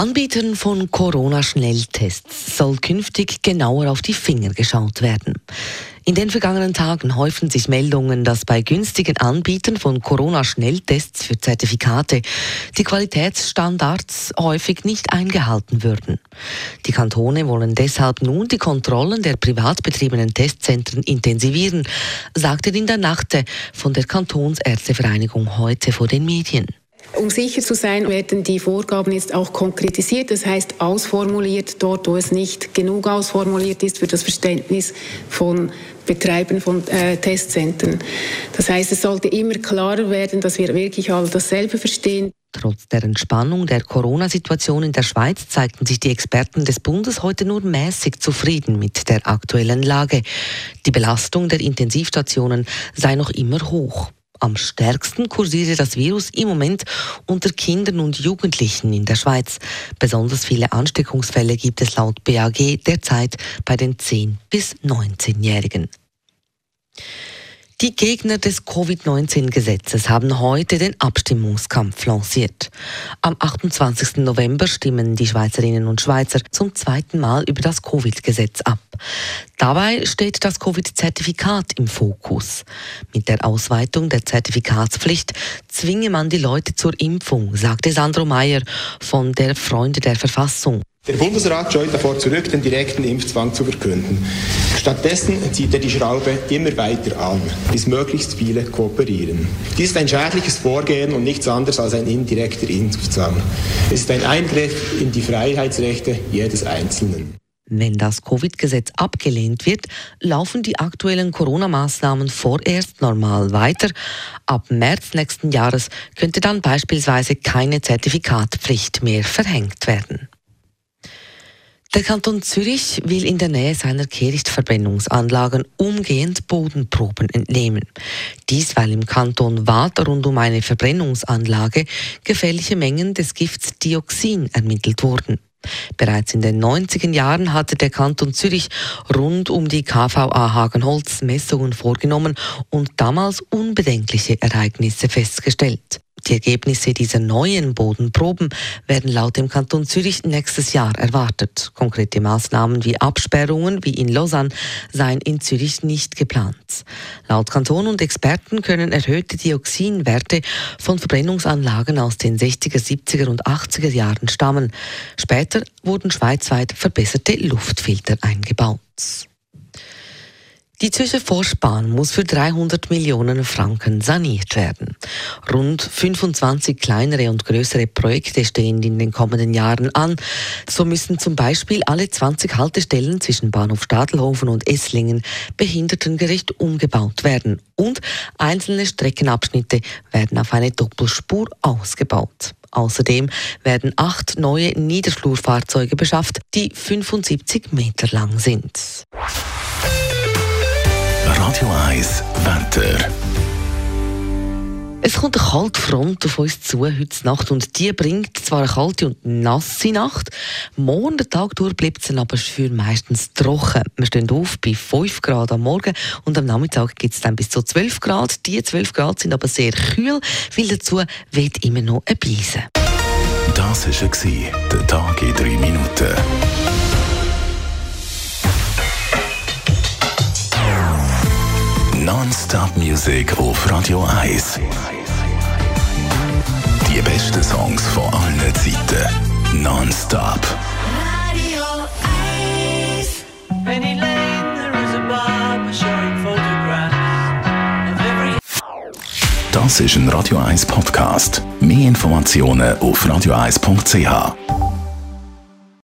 Anbietern von Corona-Schnelltests soll künftig genauer auf die Finger geschaut werden. In den vergangenen Tagen häufen sich Meldungen, dass bei günstigen Anbietern von Corona-Schnelltests für Zertifikate die Qualitätsstandards häufig nicht eingehalten würden. Die Kantone wollen deshalb nun die Kontrollen der privat betriebenen Testzentren intensivieren, sagte Linda Nachte von der Kantonsärztevereinigung heute vor den Medien. Um sicher zu sein, werden die Vorgaben jetzt auch konkretisiert, das heißt ausformuliert, dort wo es nicht genug ausformuliert ist für das Verständnis von Betreibern von äh, Testzentren. Das heißt, es sollte immer klarer werden, dass wir wirklich alle dasselbe verstehen. Trotz der Entspannung der Corona-Situation in der Schweiz zeigten sich die Experten des Bundes heute nur mäßig zufrieden mit der aktuellen Lage. Die Belastung der Intensivstationen sei noch immer hoch. Am stärksten kursiere das Virus im Moment unter Kindern und Jugendlichen in der Schweiz. Besonders viele Ansteckungsfälle gibt es laut BAG derzeit bei den 10- bis 19-Jährigen. Die Gegner des Covid-19-Gesetzes haben heute den Abstimmungskampf lanciert. Am 28. November stimmen die Schweizerinnen und Schweizer zum zweiten Mal über das Covid-Gesetz ab. Dabei steht das Covid-Zertifikat im Fokus. Mit der Ausweitung der Zertifikatspflicht zwinge man die Leute zur Impfung, sagte Sandro Mayer von der Freunde der Verfassung. Der Bundesrat scheut davor zurück, den direkten Impfzwang zu verkünden. Stattdessen zieht er die Schraube immer weiter an, bis möglichst viele kooperieren. Dies ist ein schädliches Vorgehen und nichts anderes als ein indirekter Impfzwang. Es ist ein Eingriff in die Freiheitsrechte jedes Einzelnen. Wenn das Covid-Gesetz abgelehnt wird, laufen die aktuellen Corona-Maßnahmen vorerst normal weiter. Ab März nächsten Jahres könnte dann beispielsweise keine Zertifikatpflicht mehr verhängt werden. Der Kanton Zürich will in der Nähe seiner Kehrichtverbrennungsanlagen umgehend Bodenproben entnehmen. Dies, weil im Kanton Waadt rund um eine Verbrennungsanlage gefährliche Mengen des Gifts Dioxin ermittelt wurden. Bereits in den 90er Jahren hatte der Kanton Zürich rund um die KVA Hagenholz Messungen vorgenommen und damals unbedenkliche Ereignisse festgestellt. Die Ergebnisse dieser neuen Bodenproben werden laut dem Kanton Zürich nächstes Jahr erwartet. Konkrete Maßnahmen wie Absperrungen wie in Lausanne seien in Zürich nicht geplant. Laut Kanton und Experten können erhöhte Dioxinwerte von Verbrennungsanlagen aus den 60er, 70er und 80er Jahren stammen. Später wurden schweizweit verbesserte Luftfilter eingebaut. Die Zürcher Forstbahn muss für 300 Millionen Franken saniert werden. Rund 25 kleinere und größere Projekte stehen in den kommenden Jahren an. So müssen zum Beispiel alle 20 Haltestellen zwischen Bahnhof Stadelhofen und Esslingen behindertengerecht umgebaut werden. Und einzelne Streckenabschnitte werden auf eine Doppelspur ausgebaut. Außerdem werden acht neue Niederflurfahrzeuge beschafft, die 75 Meter lang sind. Radio 1 Wetter. Es kommt eine kalte Front auf uns zu heute Nacht und die bringt zwar eine kalte und nasse Nacht. Morgen den Tag durch bleibt es aber für meistens trocken. Wir stehen auf bei 5 Grad am Morgen und am Nachmittag gibt es dann bis zu 12 Grad. Die 12 Grad sind aber sehr kühl, weil dazu weht immer noch ein Brise. Das war der Tag in 3 Minuten. Non-Stop Music auf Radio 1. Die besten Songs von allen Zeiten. Non-Stop. Radio 1. Penny Lane, there is a barber showing photographs of every. Das ist ein Radio 1 Podcast. Mehr Informationen auf radio1.ch.